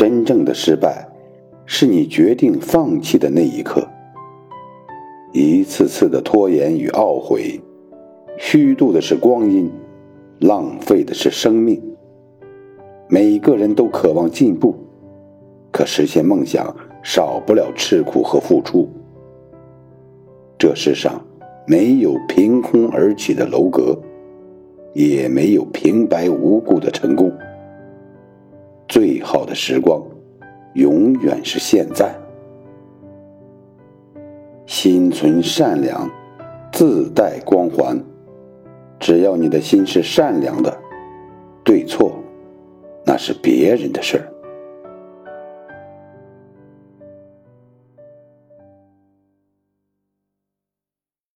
真正的失败，是你决定放弃的那一刻。一次次的拖延与懊悔，虚度的是光阴，浪费的是生命。每个人都渴望进步，可实现梦想少不了吃苦和付出。这世上没有凭空而起的楼阁，也没有平白无故的成功。最好的时光，永远是现在。心存善良，自带光环。只要你的心是善良的，对错。那是别人的事儿。